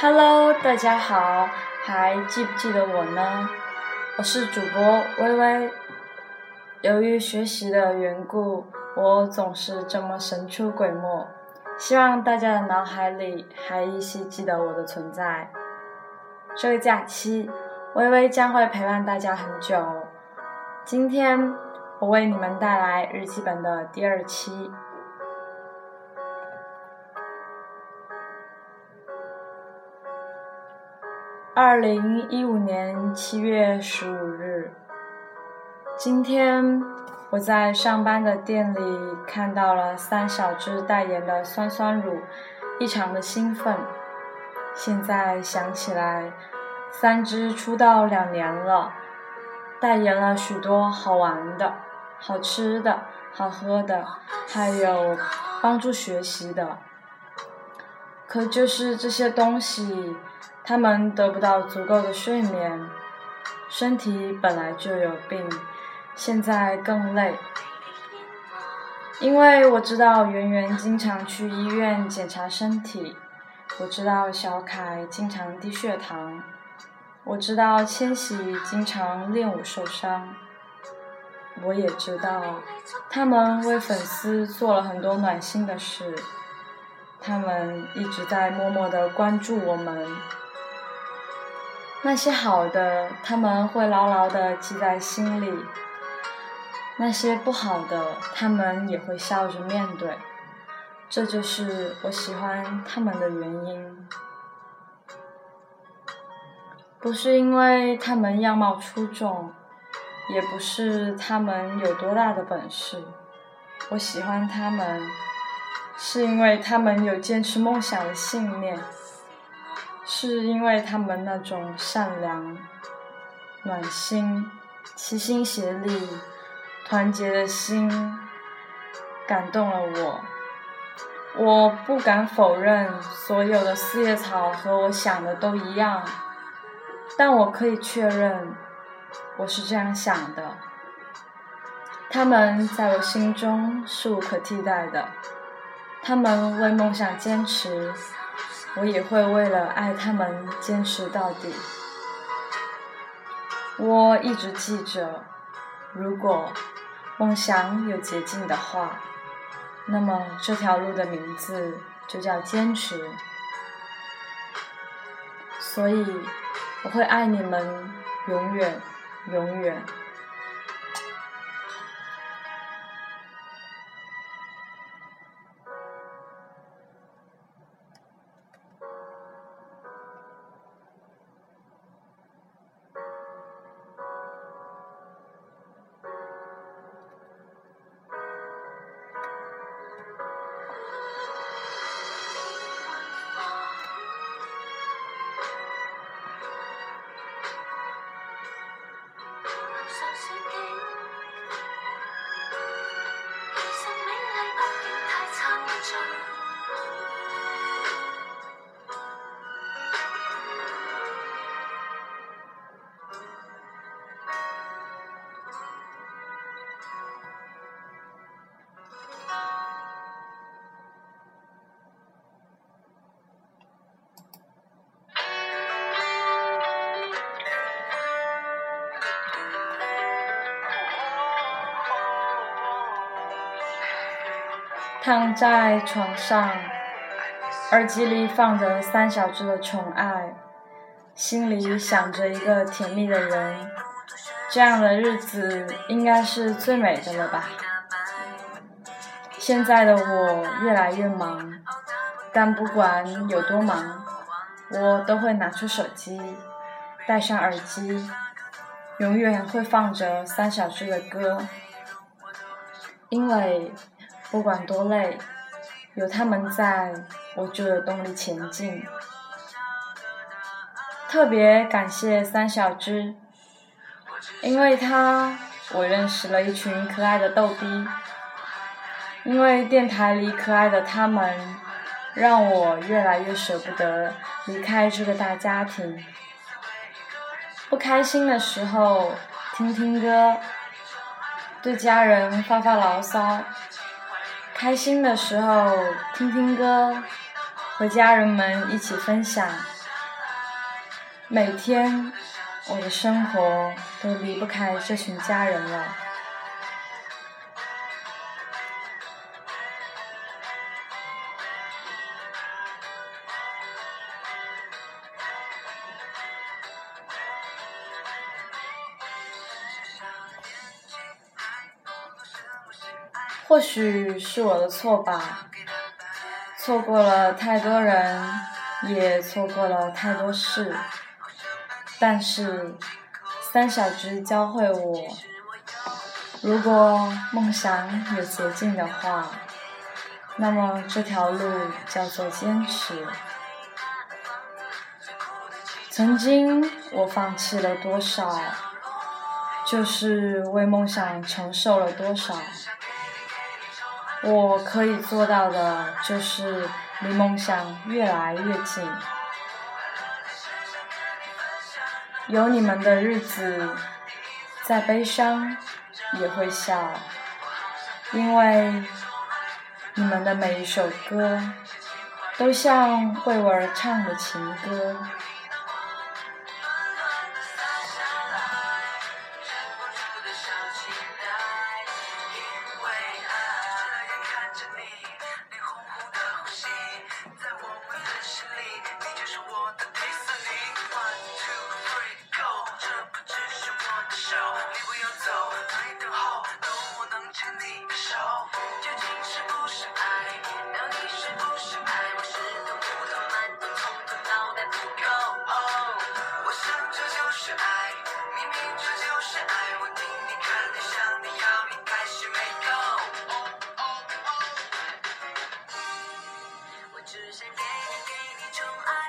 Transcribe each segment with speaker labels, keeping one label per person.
Speaker 1: Hello，大家好，还记不记得我呢？我是主播微微。由于学习的缘故，我总是这么神出鬼没。希望大家的脑海里还依稀记得我的存在。这个假期，微微将会陪伴大家很久。今天，我为你们带来日记本的第二期。二零一五年七月十五日，今天我在上班的店里看到了三小只代言的酸酸乳，异常的兴奋。现在想起来，三只出道两年了，代言了许多好玩的、好吃的、好喝的，还有帮助学习的。可就是这些东西。他们得不到足够的睡眠，身体本来就有病，现在更累。因为我知道圆圆经常去医院检查身体，我知道小凯经常低血糖，我知道千玺经常练舞受伤，我也知道他们为粉丝做了很多暖心的事，他们一直在默默的关注我们。那些好的，他们会牢牢的记在心里；那些不好的，他们也会笑着面对。这就是我喜欢他们的原因。不是因为他们样貌出众，也不是他们有多大的本事。我喜欢他们，是因为他们有坚持梦想的信念。是因为他们那种善良、暖心、齐心协力、团结的心感动了我。我不敢否认所有的四叶草和我想的都一样，但我可以确认我是这样想的。他们在我心中是无可替代的，他们为梦想坚持。我也会为了爱他们坚持到底。我一直记着，如果梦想有捷径的话，那么这条路的名字就叫坚持。所以，我会爱你们，永远，永远。躺在床上，耳机里放着三小只的宠爱，心里想着一个甜蜜的人，这样的日子应该是最美的了吧。现在的我越来越忙，但不管有多忙，我都会拿出手机，戴上耳机，永远会放着三小只的歌，因为。不管多累，有他们在，我就有动力前进。特别感谢三小只，因为他，我认识了一群可爱的逗逼。因为电台里可爱的他们，让我越来越舍不得离开这个大家庭。不开心的时候，听听歌，对家人发发牢骚。开心的时候听听歌，和家人们一起分享。每天，我的生活都离不开这群家人了。或许是我的错吧，错过了太多人，也错过了太多事。但是，三小只教会我，如果梦想有捷径的话，那么这条路叫做坚持。曾经我放弃了多少，就是为梦想承受了多少。我可以做到的，就是离梦想越来越近。有你们的日子，再悲伤也会笑，因为你们的每一首歌，都像为我而唱的情歌。
Speaker 2: 手，你不要走，等你等候，能不能牵你的手？究竟是不是爱？到底是不是爱？我是图不涂，慢足，通通脑袋不够。我想这就是爱，明明这就是爱，我听你，看你，想你要，一开始没够。我只想给你，给你宠爱。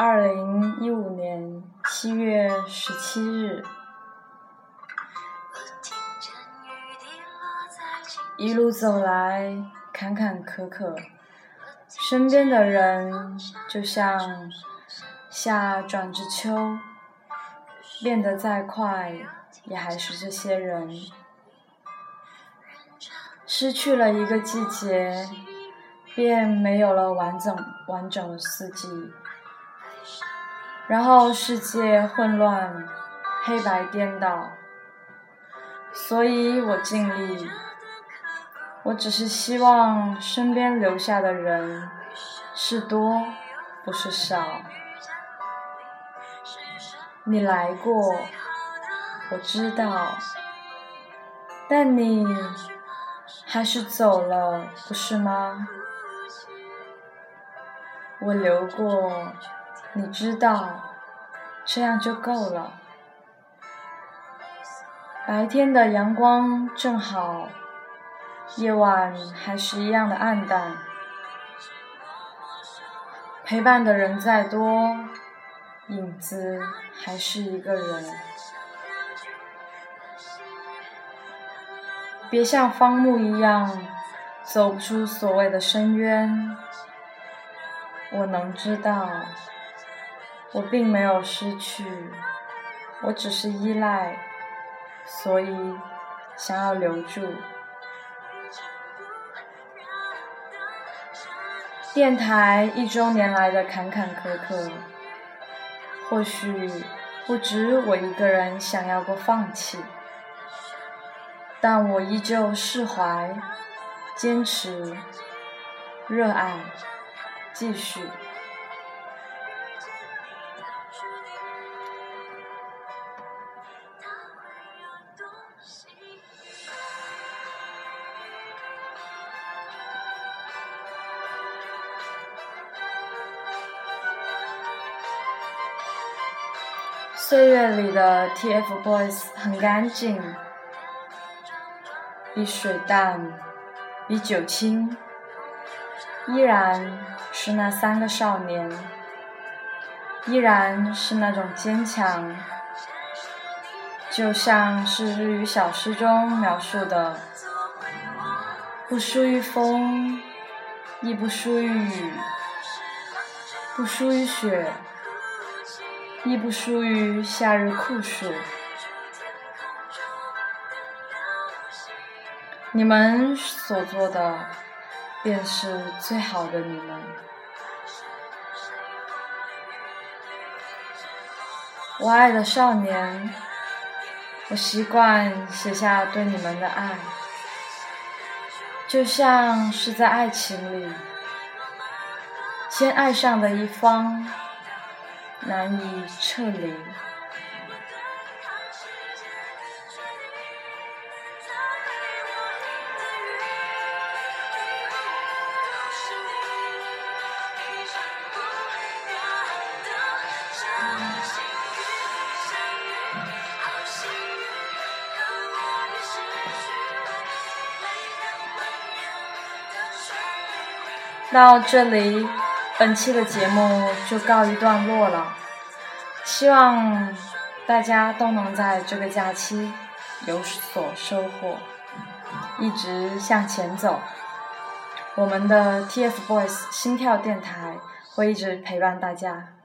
Speaker 1: 二零一五年七月十七日，一路走来坎坎坷坷，身边的人就像夏转至秋，变得再快也还是这些人，失去了一个季节，便没有了完整完整的四季。然后世界混乱，黑白颠倒，所以我尽力。我只是希望身边留下的人是多，不是少。你来过，我知道，但你还是走了，不是吗？我留过。你知道，这样就够了。白天的阳光正好，夜晚还是一样的暗淡。陪伴的人再多，影子还是一个人。别像方木一样，走不出所谓的深渊。我能知道。我并没有失去，我只是依赖，所以想要留住。电台一周年来的坎坎坷坷，或许不止我一个人想要过放弃，但我依旧释怀、坚持、热爱、继续。岁月里的 TFBOYS 很干净，比水淡，比酒清，依然是那三个少年，依然是那种坚强，就像是日语小诗中描述的，不输于风，亦不输于雨，不输于雪。亦不输于夏日酷暑。你们所做的，便是最好的你们。我爱的少年，我习惯写下对你们的爱，就像是在爱情里，先爱上的一方。难以撤离。到这里。本期的节目就告一段落了，希望大家都能在这个假期有所收获，一直向前走。我们的 TFBOYS 心跳电台会一直陪伴大家。